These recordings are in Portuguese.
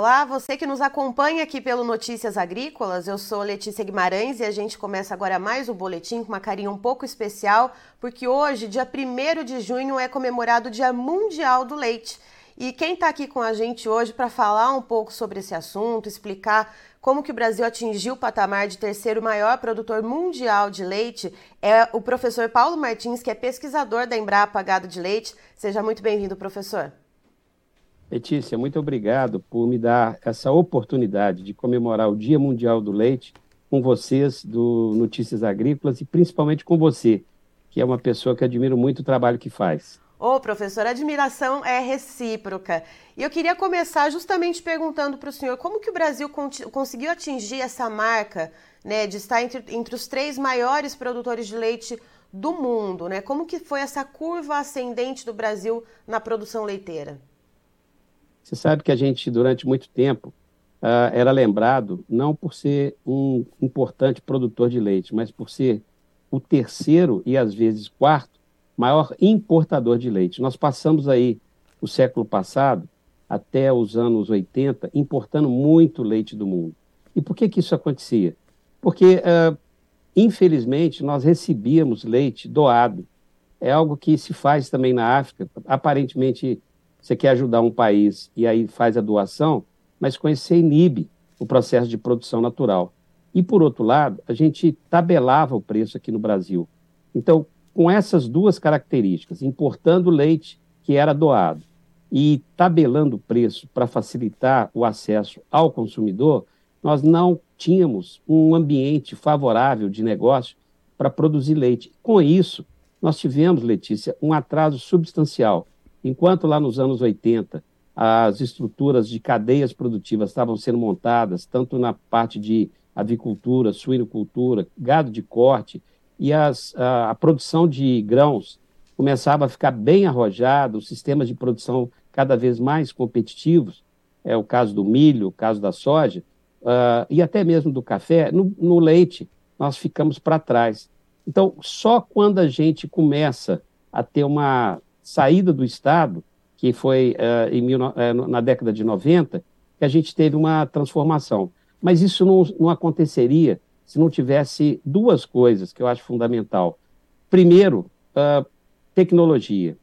Olá, você que nos acompanha aqui pelo Notícias Agrícolas, eu sou Letícia Guimarães e a gente começa agora mais o boletim com uma carinha um pouco especial, porque hoje, dia 1 de junho, é comemorado o Dia Mundial do Leite. E quem está aqui com a gente hoje para falar um pouco sobre esse assunto, explicar como que o Brasil atingiu o patamar de terceiro maior produtor mundial de leite, é o professor Paulo Martins, que é pesquisador da Embrapa Gado de Leite. Seja muito bem-vindo, professor. Letícia, muito obrigado por me dar essa oportunidade de comemorar o Dia Mundial do Leite com vocês do Notícias Agrícolas e principalmente com você, que é uma pessoa que admiro muito o trabalho que faz. Ô, oh, professor, a admiração é recíproca. E eu queria começar justamente perguntando para o senhor como que o Brasil conseguiu atingir essa marca né, de estar entre, entre os três maiores produtores de leite do mundo, né? Como que foi essa curva ascendente do Brasil na produção leiteira? Você sabe que a gente, durante muito tempo, uh, era lembrado não por ser um importante produtor de leite, mas por ser o terceiro e às vezes quarto maior importador de leite. Nós passamos aí o século passado, até os anos 80, importando muito leite do mundo. E por que, que isso acontecia? Porque, uh, infelizmente, nós recebíamos leite doado. É algo que se faz também na África. Aparentemente, você quer ajudar um país e aí faz a doação, mas com isso você inibe o processo de produção natural. E, por outro lado, a gente tabelava o preço aqui no Brasil. Então, com essas duas características, importando leite que era doado e tabelando o preço para facilitar o acesso ao consumidor, nós não tínhamos um ambiente favorável de negócio para produzir leite. Com isso, nós tivemos, Letícia, um atraso substancial Enquanto lá nos anos 80 as estruturas de cadeias produtivas estavam sendo montadas, tanto na parte de avicultura, suinocultura, gado de corte, e as, a, a, produção de grãos começava a ficar bem arrojada, os sistemas de produção cada vez mais competitivos, é o caso do milho, o caso da soja, uh, e até mesmo do café, no, no leite, nós ficamos para trás. Então, só quando a gente começa a ter uma saída do Estado, que foi uh, em mil, uh, na década de 90, que a gente teve uma transformação. Mas isso não, não aconteceria se não tivesse duas coisas que eu acho fundamental. Primeiro, uh, tecnologia.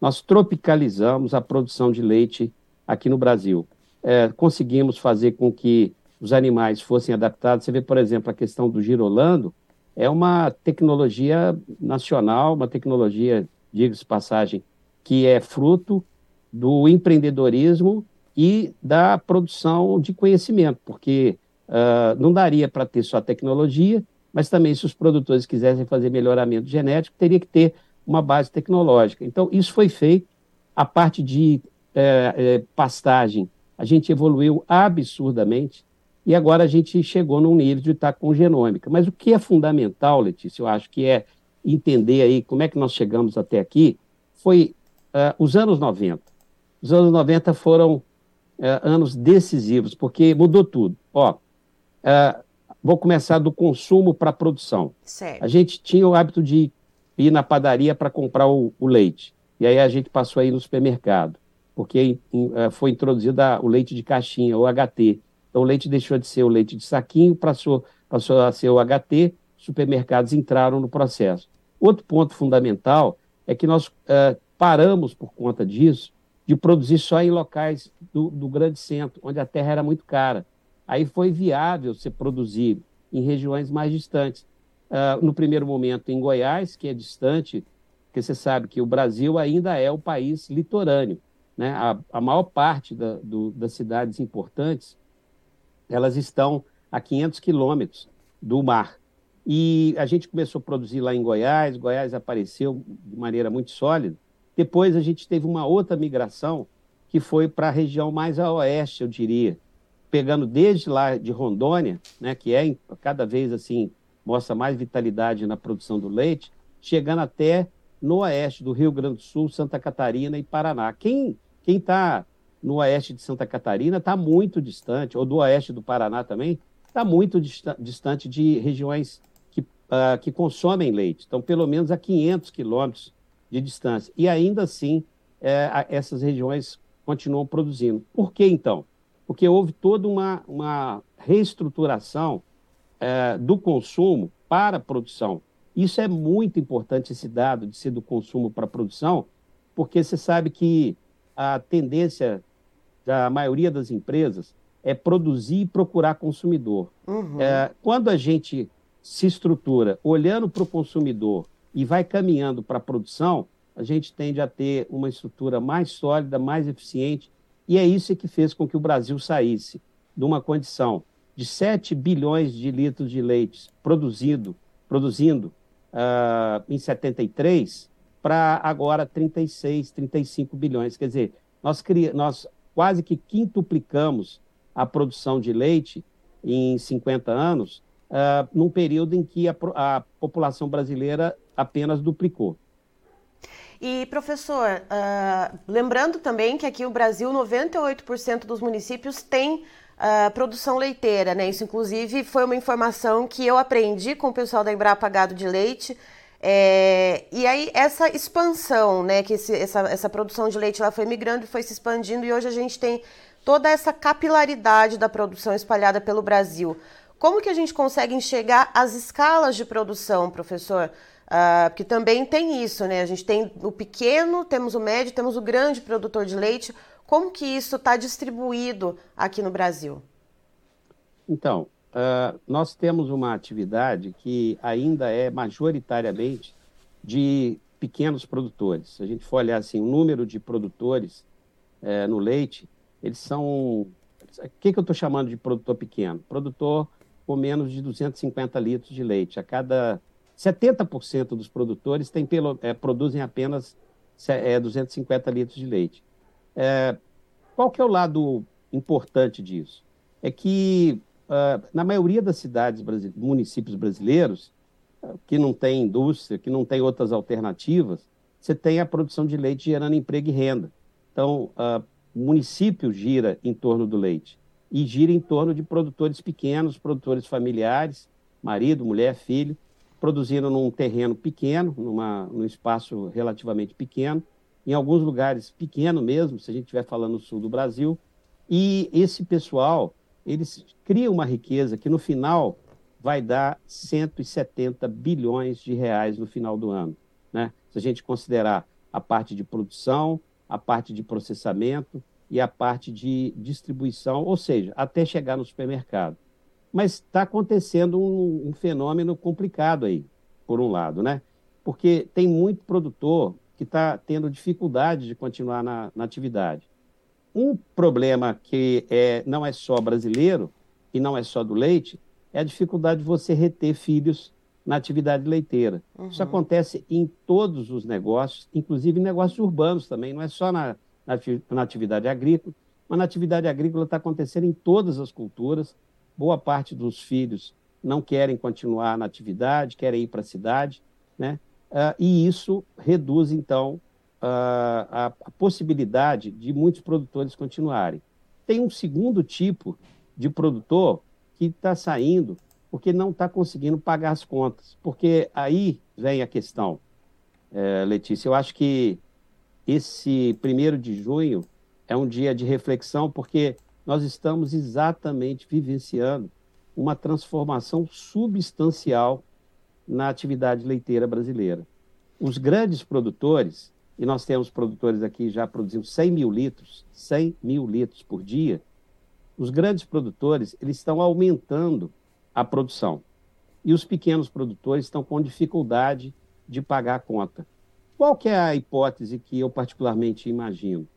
Nós tropicalizamos a produção de leite aqui no Brasil. Conseguimos fazer com que os animais fossem adaptados. Você vê, por exemplo, a questão do girolando, é uma tecnologia nacional, uma tecnologia diga-se passagem, que é fruto do empreendedorismo e da produção de conhecimento, porque uh, não daria para ter só tecnologia, mas também se os produtores quisessem fazer melhoramento genético, teria que ter uma base tecnológica. Então, isso foi feito. A parte de é, é, pastagem, a gente evoluiu absurdamente e agora a gente chegou num nível de estar com genômica. Mas o que é fundamental, Letícia, eu acho que é entender aí como é que nós chegamos até aqui, foi uh, os anos 90. Os anos 90 foram uh, anos decisivos, porque mudou tudo. Ó, uh, vou começar do consumo para a produção. Certo. A gente tinha o hábito de ir na padaria para comprar o, o, leite. E aí a gente passou aí no supermercado, porque foi introduzido a, o leite de caixinha, o HT. Então o leite deixou de ser o leite de saquinho, passou, passou a ser o HT, supermercados entraram no processo. Outro ponto fundamental é que nós uh, paramos, por conta disso, de produzir só em locais do, do, grande centro, onde a terra era muito cara. Aí foi viável se produzir em regiões mais distantes. Uh, no primeiro momento, em Goiás, que é distante, porque você sabe que o Brasil ainda é o país litorâneo. Né? A, a maior parte da, do, das cidades importantes elas estão a 500 quilômetros do mar. E a gente começou a produzir lá em Goiás, Goiás apareceu de maneira muito sólida. Depois a gente teve uma outra migração que foi para a região mais a oeste, eu diria, pegando desde lá de Rondônia, né, que é cada vez assim mostra mais vitalidade na produção do leite, chegando até no oeste do Rio Grande do Sul, Santa Catarina e Paraná. Quem quem está no oeste de Santa Catarina está muito distante, ou do oeste do Paraná também, está muito distante de regiões uh, que consomem leite, então pelo menos a 500 quilômetros de distância. E ainda assim, é, essas regiões continuam produzindo. Por que então? porque houve toda uma, uma reestruturação é, do consumo para a produção. Isso é muito importante, esse dado de ser do consumo para a produção, porque você sabe que a tendência da maioria das empresas é produzir e procurar consumidor. Uhum. É, quando a gente se estrutura olhando para o consumidor e vai caminhando para a produção, a gente tende a ter uma estrutura mais sólida, mais eficiente, e é isso que fez com que o Brasil saísse de uma condição de 7 bilhões de litros de leite produzido, produzindo uh, em 73 para agora 36, 35 bilhões. Quer dizer, nós, nós quase que quintuplicamos a produção de leite em 50 anos, uh, num período em que a, a população brasileira apenas duplicou. E, professor, uh, lembrando também que aqui no Brasil, 98% dos municípios têm uh, produção leiteira, né? Isso, inclusive, foi uma informação que eu aprendi com o pessoal da Embrapa Gado de Leite. É, e aí, essa expansão, né? Que esse, essa, essa produção de leite lá foi migrando e foi se expandindo, e hoje a gente tem toda essa capilaridade da produção espalhada pelo Brasil. Como que a gente consegue enxergar as escalas de produção, professor? Uh, porque também tem isso, né? A gente tem o pequeno, temos o médio, temos o grande produtor de leite. Como que isso está distribuído aqui no Brasil? Então, uh, nós temos uma atividade que ainda é majoritariamente de pequenos produtores. Se a gente for olhar assim, o número de produtores uh, no leite, eles são. O que, que eu estou chamando de produtor pequeno? Produtor com menos de 250 litros de leite a cada 70% dos produtores tem pelo, é, produzem apenas é, 250 litros de leite. É, qual que é o lado importante disso? É que uh, na maioria das cidades, municípios brasileiros, uh, que não tem indústria, que não tem outras alternativas, você tem a produção de leite gerando emprego e renda. Então, uh, o município gira em torno do leite e gira em torno de produtores pequenos, produtores familiares, marido, mulher, filho, produzindo num terreno pequeno, numa, num espaço relativamente pequeno, em alguns lugares pequeno mesmo, se a gente estiver falando no sul do Brasil, e esse pessoal, eles criam uma riqueza que no final vai dar 170 bilhões de reais no final do ano, né? Se a gente considerar a parte de produção, a parte de processamento e a parte de distribuição, ou seja, até chegar no supermercado. Mas está acontecendo um, um, fenômeno complicado aí, por um lado, né? Porque tem muito produtor que está tendo dificuldade de continuar na, na, atividade. Um problema que é, não é só brasileiro e não é só do leite é a dificuldade de você reter filhos na atividade leiteira. Uhum. Isso acontece em todos os negócios, inclusive em negócios urbanos também, não é só na, na, atividade agrícola, mas na atividade agrícola está acontecendo em todas as culturas, boa parte dos filhos não querem continuar na atividade, querem ir para a cidade, né? Uh, e isso reduz, então, uh, a, a, possibilidade de muitos produtores continuarem. Tem um segundo tipo de produtor que está saindo porque não está conseguindo pagar as contas. Porque aí vem a questão, é, Letícia. Eu acho que esse primeiro de junho é um dia de reflexão, porque nós estamos exatamente vivenciando uma transformação substancial na atividade leiteira brasileira. Os grandes produtores, e nós temos produtores aqui já produzindo 100 mil litros, 100 mil litros por dia, os grandes produtores eles estão aumentando a produção. E os pequenos produtores estão com dificuldade de pagar a conta. Qual que é a hipótese que eu particularmente imagino?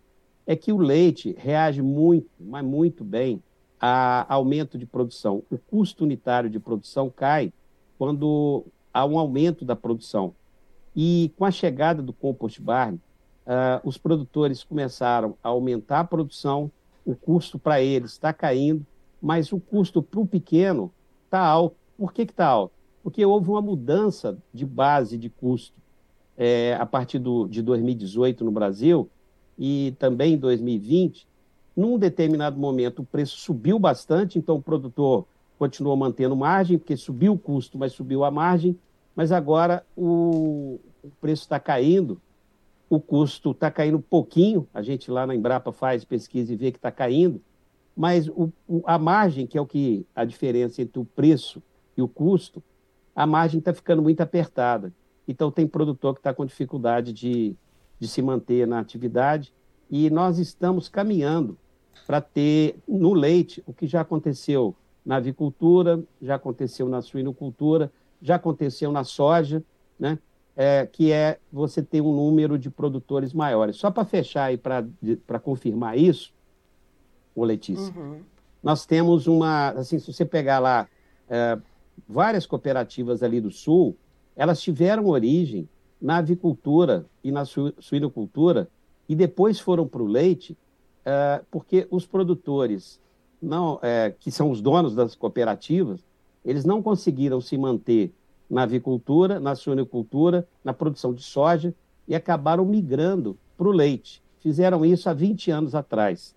é que o leite reage muito, mas muito bem, a aumento de produção. O custo unitário de produção cai quando há um aumento da produção. E com a chegada do compost barn, uh, os produtores começaram a aumentar a produção, o custo para eles está caindo, mas o custo para o pequeno está alto. Por que está alto? Porque houve uma mudança de base de custo é, a partir do, de 2018 no Brasil, e também em 2020, num determinado momento o preço subiu bastante, então o produtor continuou mantendo margem, porque subiu o custo, mas subiu a margem, mas agora o, o preço está caindo, o custo está caindo pouquinho, a gente lá na Embrapa faz pesquisa e vê que está caindo, mas o, o, a margem, que é o que a diferença entre o preço e o custo, a margem está ficando muito apertada. Então, tem produtor que está com dificuldade de, de se manter na atividade e nós estamos caminhando para ter no leite o que já aconteceu na avicultura, já aconteceu na suinocultura, já aconteceu na soja, né? É, que é você ter um número de produtores maiores. Só para fechar e para confirmar isso, o Letícia, uhum. nós temos uma, assim, se você pegar lá é, várias cooperativas ali do Sul, elas tiveram origem na avicultura e na suinocultura e depois foram para o leite, é, porque os produtores, não, é, que são os donos das cooperativas, eles não conseguiram se manter na avicultura, na suinocultura, na produção de soja e acabaram migrando para o leite. Fizeram isso há 20 anos atrás.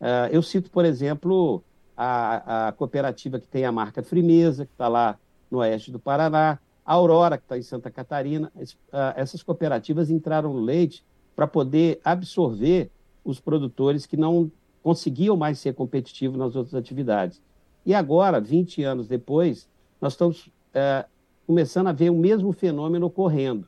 Uh, eu cito, por exemplo, a, a, cooperativa que tem a marca Frimeza, que está lá no oeste do Paraná, a Aurora, que está em Santa Catarina. uh, essas cooperativas entraram no leite para poder absorver os produtores que não conseguiam mais ser competitivos nas outras atividades. E agora, 20 anos depois, nós estamos uh, começando a ver o mesmo fenômeno ocorrendo.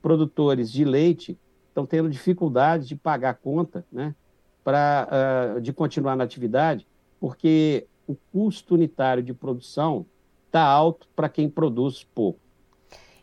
Produtores de leite estão tendo dificuldade de pagar conta, né, para uh, de continuar na atividade, porque o custo unitário de produção está alto para quem produz pouco.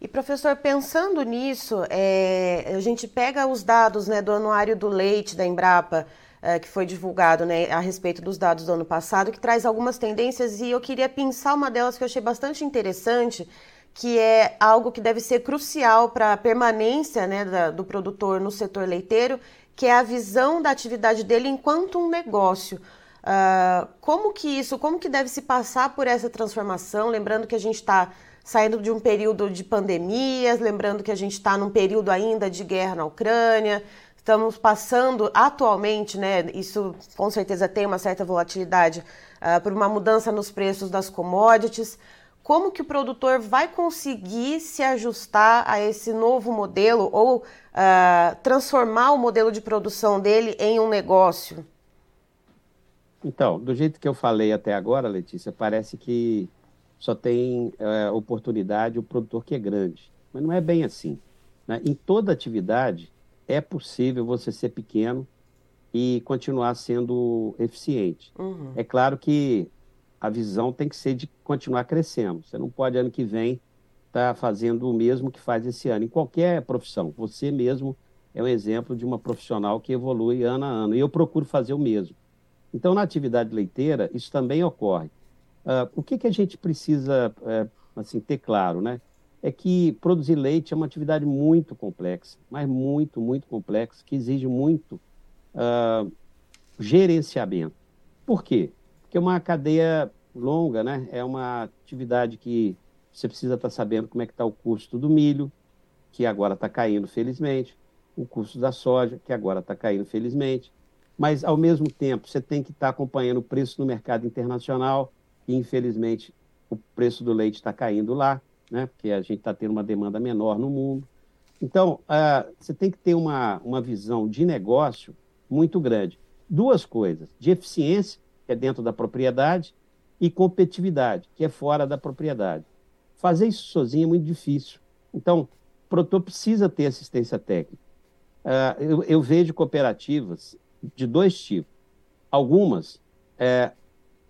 E professor, pensando nisso, é, a gente pega os dados né, do anuário do leite da Embrapa, é, que foi divulgado né, a respeito dos dados do ano passado, que traz algumas tendências e eu queria pensar uma delas que eu achei bastante interessante, que é algo que deve ser crucial para a permanência né, da, do produtor no setor leiteiro, que é a visão da atividade dele enquanto um negócio. Uh, como que isso, como que deve se passar por essa transformação? Lembrando que a gente está saindo de um período de pandemias, lembrando que a gente está num período ainda de guerra na Ucrânia, estamos passando atualmente, né? Isso com certeza tem uma certa volatilidade uh, por uma mudança nos preços das commodities. Como que o produtor vai conseguir se ajustar a esse novo modelo ou uh, transformar o modelo de produção dele em um negócio? Então, do jeito que eu falei até agora, Letícia, parece que só tem é, oportunidade o produtor que é grande. Mas não é bem assim. Né? Em toda atividade, é possível você ser pequeno e continuar sendo eficiente. Uhum. É claro que a visão tem que ser de continuar crescendo. Você não pode, ano que vem, estar tá fazendo o mesmo que faz esse ano, em qualquer profissão. Você mesmo é um exemplo de uma profissional que evolui ano a ano. E eu procuro fazer o mesmo. Então, na atividade leiteira, isso também ocorre. Uh, o que, que a gente precisa uh, assim, ter claro, né? É que produzir leite é uma atividade muito complexa, mas muito, muito complexa, que exige muito uh, gerenciamento. Por quê? Porque é uma cadeia longa, né? É uma atividade que você precisa estar sabendo como é que está o custo do milho, que agora está caindo, felizmente, o custo da soja, que agora está caindo, felizmente, mas, ao mesmo tempo, você tem que estar acompanhando o preço no mercado internacional, infelizmente, o preço do leite está caindo lá, né? porque a gente está tendo uma demanda menor no mundo. Então, uh, você tem que ter uma, uma visão de negócio muito grande. Duas coisas: de eficiência, que é dentro da propriedade, e competitividade, que é fora da propriedade. Fazer isso sozinho é muito difícil. Então, o produtor precisa ter assistência técnica. Uh, eu, eu, vejo cooperativas de dois tipos. Algumas é,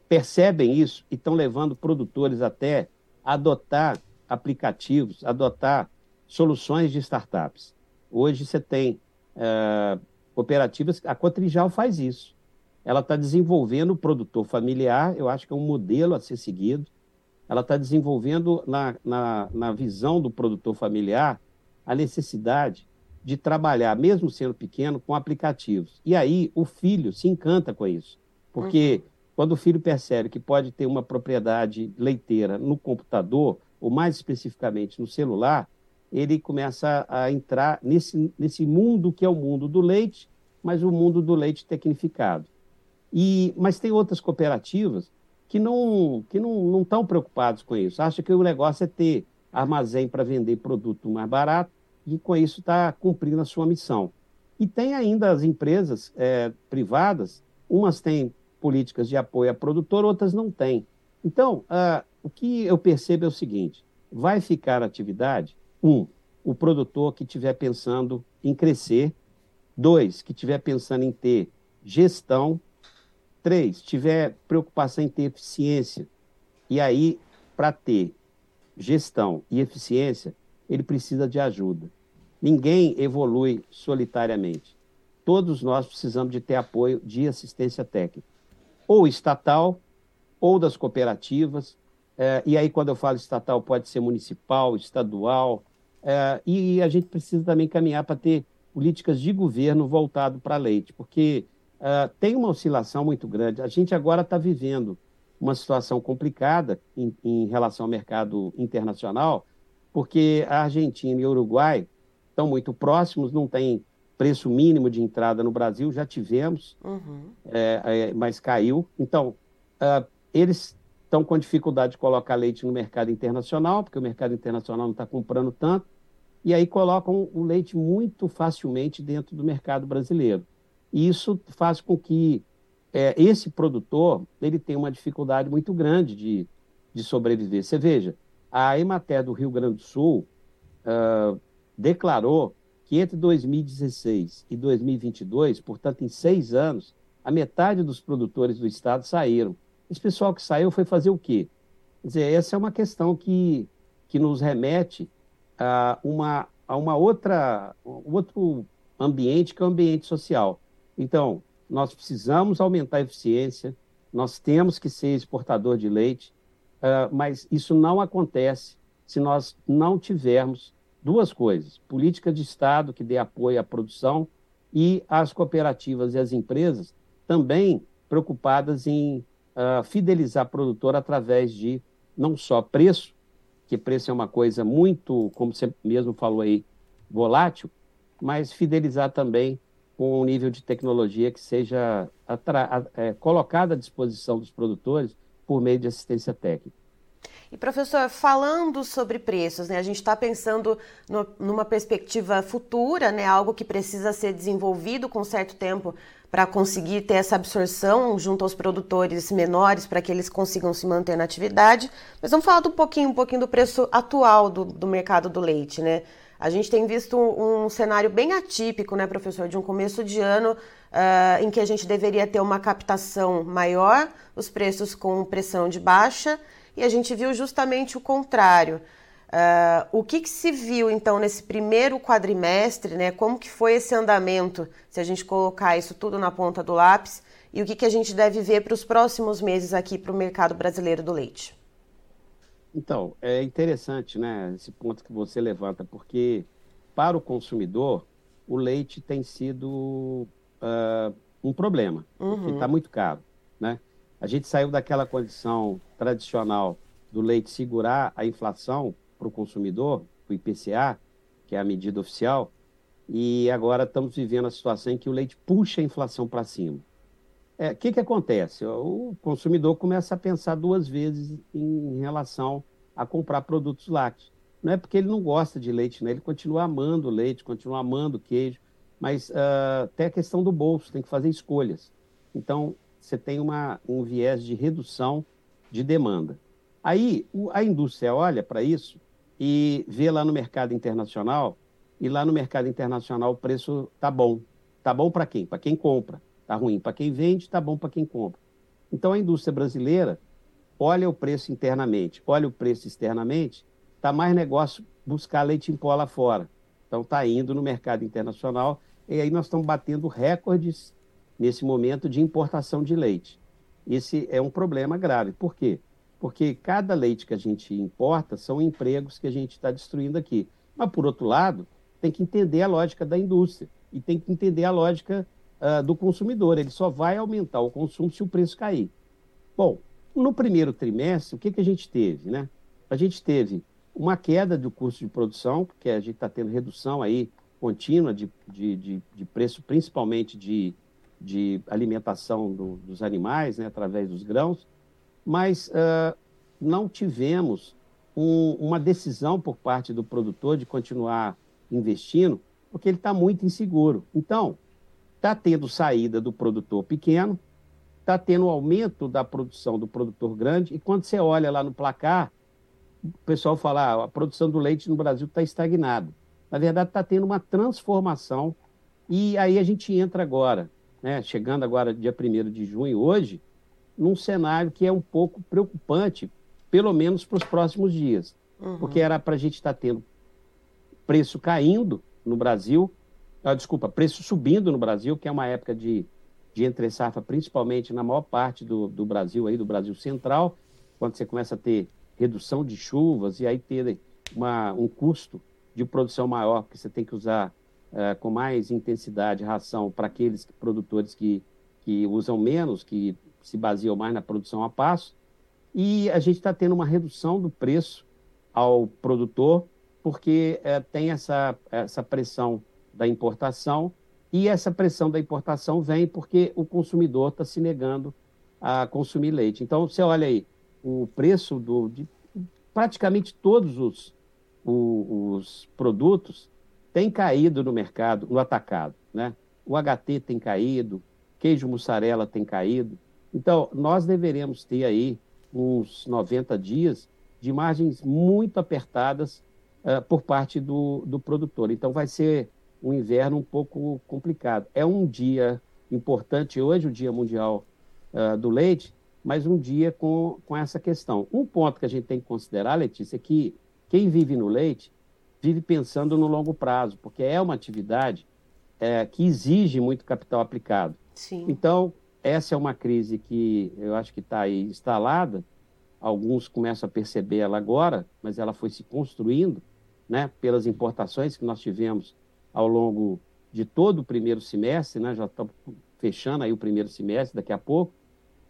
percebem isso e estão levando produtores até adotar aplicativos, adotar soluções de startups. Hoje você tem é, cooperativas, a Cotrijal faz isso. Ela está desenvolvendo o produtor familiar, eu acho que é um modelo a ser seguido. Ela está desenvolvendo na, na, na visão do produtor familiar a necessidade de trabalhar, mesmo sendo pequeno, com aplicativos. E aí o filho se encanta com isso, porque uhum. Quando o filho percebe que pode ter uma propriedade leiteira no computador, ou mais especificamente no celular, ele começa a entrar nesse, nesse mundo que é o mundo do leite, mas o mundo do leite tecnificado. E, mas tem outras cooperativas que não que não, não estão preocupados com isso. Acham que o negócio é ter armazém para vender produto mais barato e com isso está cumprindo a sua missão. E tem ainda as empresas é, privadas, umas têm políticas de apoio a produtor, outras não têm. Então, uh, o que eu percebo é o seguinte: vai ficar atividade, um, o produtor que estiver pensando em crescer, dois, que estiver pensando em ter gestão, três, tiver preocupação em ter eficiência. E aí, para ter gestão e eficiência, ele precisa de ajuda. Ninguém evolui solitariamente. Todos nós precisamos de ter apoio de assistência técnica, ou estatal, ou das cooperativas. É, e aí, quando eu falo estatal, pode ser municipal, estadual. É, e a gente precisa também caminhar para ter políticas de governo voltado para leite, porque é, tem uma oscilação muito grande. A gente agora está vivendo uma situação complicada em, em relação ao mercado internacional, porque a Argentina e o Uruguai estão muito próximos, não tem preço mínimo de entrada no Brasil, já tivemos, uhum. é, é, mas caiu. Então, uh, eles estão com dificuldade de colocar leite no mercado internacional, porque o mercado internacional não está comprando tanto, e aí colocam o leite muito facilmente dentro do mercado brasileiro. E isso faz com que é, esse produtor ele tenha uma dificuldade muito grande de, de sobreviver. Você veja, a Emater do Rio Grande do Sul uh, declarou que entre 2016 e 2022, portanto, em seis anos, a metade dos produtores do estado saíram. Esse pessoal que saiu foi fazer o quê? Quer dizer, essa é uma questão que, que nos remete a uma, a uma outra, outro ambiente, que é o ambiente social. Então, nós precisamos aumentar a eficiência, nós temos que ser exportador de leite, uh, mas isso não acontece se nós não tivermos duas coisas: política de Estado que dê apoio à produção e as cooperativas e as empresas também preocupadas em uh, fidelizar o produtor através de não só preço, que preço é uma coisa muito, como você mesmo falou aí, volátil, mas fidelizar também com um nível de tecnologia que seja é, colocado à disposição dos produtores por meio de assistência técnica. E professor, falando sobre preços, né, a gente está pensando no, numa perspectiva futura, né, algo que precisa ser desenvolvido com certo tempo para conseguir ter essa absorção junto aos produtores menores para que eles consigam se manter na atividade. Mas vamos falar um pouquinho, um pouquinho do preço atual do, do mercado do leite, né? A gente tem visto um, cenário bem atípico, né, professor, de um começo de ano uh, em que a gente deveria ter uma captação maior, os preços com pressão de baixa e a gente viu justamente o contrário. Uh, o que, que, se viu então nesse primeiro quadrimestre, né? Como que foi esse andamento, se a gente colocar isso tudo na ponta do lápis, e o que, que a gente deve ver para os próximos meses aqui para o mercado brasileiro do leite? Então, é interessante, né, esse ponto que você levanta, porque para o consumidor o leite tem sido uh, um problema, uhum. porque está muito caro, né? A gente saiu daquela condição tradicional do leite segurar a inflação para o consumidor, o IPCA, que é a medida oficial, e agora estamos vivendo a situação em que o leite puxa a inflação para cima. O é, que, que acontece? O consumidor começa a pensar duas vezes em relação a comprar produtos lácteos. Não é porque ele não gosta de leite, né? ele continua amando leite, continua amando queijo, mas uh, até a questão do bolso, tem que fazer escolhas. Então, você tem uma, um viés de redução de demanda. Aí a indústria olha para isso e vê lá no mercado internacional, e lá no mercado internacional o preço tá bom. Tá bom para quem? Para quem compra. Tá ruim para quem vende, tá bom para quem compra. Então a indústria brasileira olha o preço internamente, olha o preço externamente, tá mais negócio buscar leite em pó lá fora. Então tá indo no mercado internacional e aí nós estamos batendo recordes nesse momento de importação de leite. Esse é um problema grave. Por quê? Porque cada leite que a gente importa são empregos que a gente está destruindo aqui. Mas, por outro lado, tem que entender a lógica da indústria e tem que entender a lógica uh, do consumidor. Ele só vai aumentar o consumo se o preço cair. Bom, no primeiro trimestre, o que, que a gente teve? Né? A gente teve uma queda do custo de produção, porque a gente está tendo redução aí contínua de, de, de, de preço, principalmente de, de alimentação do, dos animais, né, através dos grãos, mas uh, não tivemos um, uma decisão por parte do produtor de continuar investindo, porque ele está muito inseguro. Então, está tendo saída do produtor pequeno, está tendo um aumento da produção do produtor grande, e quando você olha lá no placar, o pessoal fala, ah, a produção do leite no Brasil está estagnada. Na verdade, está tendo uma transformação, e aí a gente entra agora, né, chegando agora dia 1 de junho, hoje, num cenário que é um pouco preocupante, pelo menos para os próximos dias. Uhum. Porque era para a gente estar tá tendo preço caindo no Brasil, ah, desculpa, preço subindo no Brasil, que é uma época de, de entre safra, principalmente na maior parte do, do Brasil, aí, do Brasil central, quando você começa a ter redução de chuvas e aí ter uma, um custo de produção maior, porque você tem que usar uh, com mais intensidade ração para aqueles produtores que, que usam menos, que se baseiam mais na produção a passo, e a gente está tendo uma redução do preço ao produtor, porque é, tem essa, essa pressão da importação, e essa pressão da importação vem porque o consumidor está se negando a consumir leite. Então, você olha aí, o preço do, de praticamente todos os, os produtos tem caído no mercado, no atacado. Né? O HT tem caído, queijo mussarela tem caído. Então, nós deveremos ter aí uns 90 dias de margens muito apertadas uh, por parte do, do produtor. Então, vai ser um inverno um pouco complicado. É um dia importante hoje, o Dia Mundial uh, do Leite, mas um dia com, com essa questão. Um ponto que a gente tem que considerar, Letícia, é que quem vive no leite vive pensando no longo prazo, porque é uma atividade é, que exige muito capital aplicado. Sim. Então, essa é uma crise que eu acho que está aí instalada, alguns começam a perceber ela agora, mas ela foi se construindo né, pelas importações que nós tivemos ao longo de todo o primeiro semestre, né, já estamos fechando aí o primeiro semestre daqui a pouco,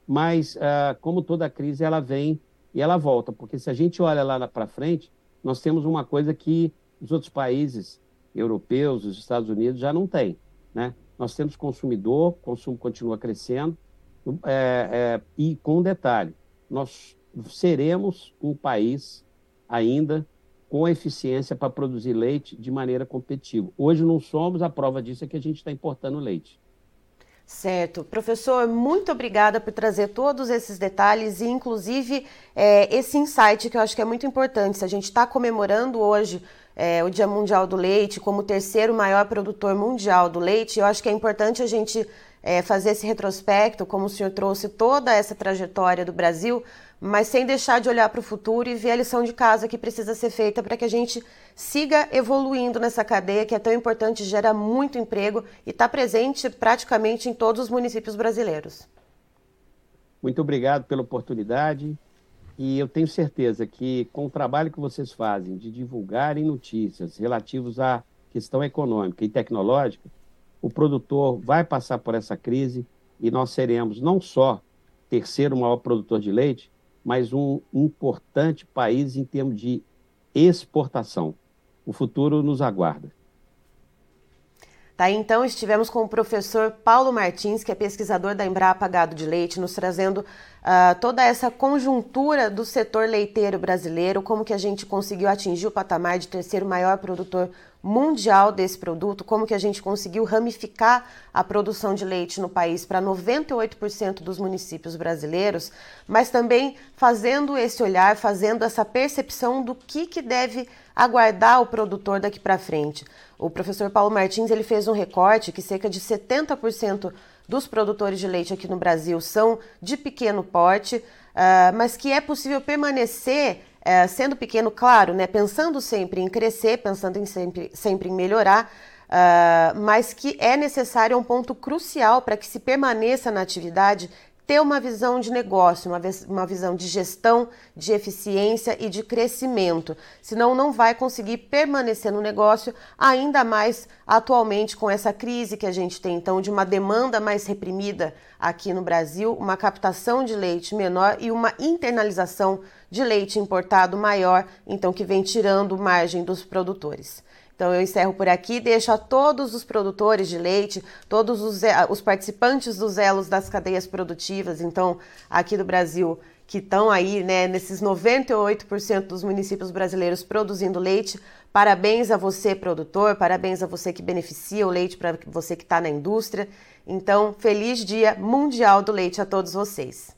mas ah, como toda crise ela vem e ela volta, porque se a gente olha lá para frente, nós temos uma coisa que os outros países europeus, os Estados Unidos já não têm, né? nós temos consumidor, o consumo continua crescendo, é, é, e com um detalhe, nós seremos um país ainda com eficiência para produzir leite de maneira competitiva. Hoje não somos, a prova disso é que a gente está importando leite. Certo. Professor, muito obrigada por trazer todos esses detalhes e, inclusive, é, esse insight que eu acho que é muito importante. Se a gente está comemorando hoje é, o Dia Mundial do Leite como o terceiro maior produtor mundial do leite, eu acho que é importante a gente é, fazer esse retrospecto, como o senhor trouxe toda essa trajetória do Brasil, mas sem deixar de olhar para o futuro e ver a lição de casa que precisa ser feita para que a gente siga evoluindo nessa cadeia que é tão importante, gera muito emprego e está presente praticamente em todos os municípios brasileiros. Muito obrigado pela oportunidade. E eu tenho certeza que com o trabalho que vocês fazem de divulgarem notícias relativas à questão econômica e tecnológica, o produtor vai passar por essa crise e nós seremos não só terceiro maior produtor de leite, mas um importante país em termos de exportação. O futuro nos aguarda. Tá, então estivemos com o professor Paulo Martins, que é pesquisador da Embrapa Gado de Leite, nos trazendo uh, toda essa conjuntura do setor leiteiro brasileiro, como que a gente conseguiu atingir o patamar de terceiro maior produtor mundial desse produto, como que a gente conseguiu ramificar a produção de leite no país para 98% dos municípios brasileiros, mas também fazendo esse olhar, fazendo essa percepção do que, que deve aguardar o produtor daqui para frente. O professor Paulo Martins ele fez um recorte que cerca de 70% dos produtores de leite aqui no Brasil são de pequeno porte, uh, mas que é possível permanecer é, sendo pequeno, claro, né, pensando sempre em crescer, pensando em sempre, sempre em melhorar, uh, mas que é necessário é um ponto crucial para que se permaneça na atividade ter uma visão de negócio, uma, uma visão de gestão, de eficiência e de crescimento. Senão, não vai conseguir permanecer no negócio, ainda mais atualmente com essa crise que a gente tem, então, de uma demanda mais reprimida aqui no Brasil, uma captação de leite menor e uma internalização de leite importado maior, então, que vem tirando margem dos produtores. Então eu encerro por aqui, deixo a todos os produtores de leite, todos os, os participantes dos elos das cadeias produtivas, então aqui do Brasil, que estão aí, né, nesses 98% dos municípios brasileiros produzindo leite. Parabéns a você, produtor, parabéns a você que beneficia o leite, para você que está na indústria. Então, feliz Dia Mundial do Leite a todos vocês.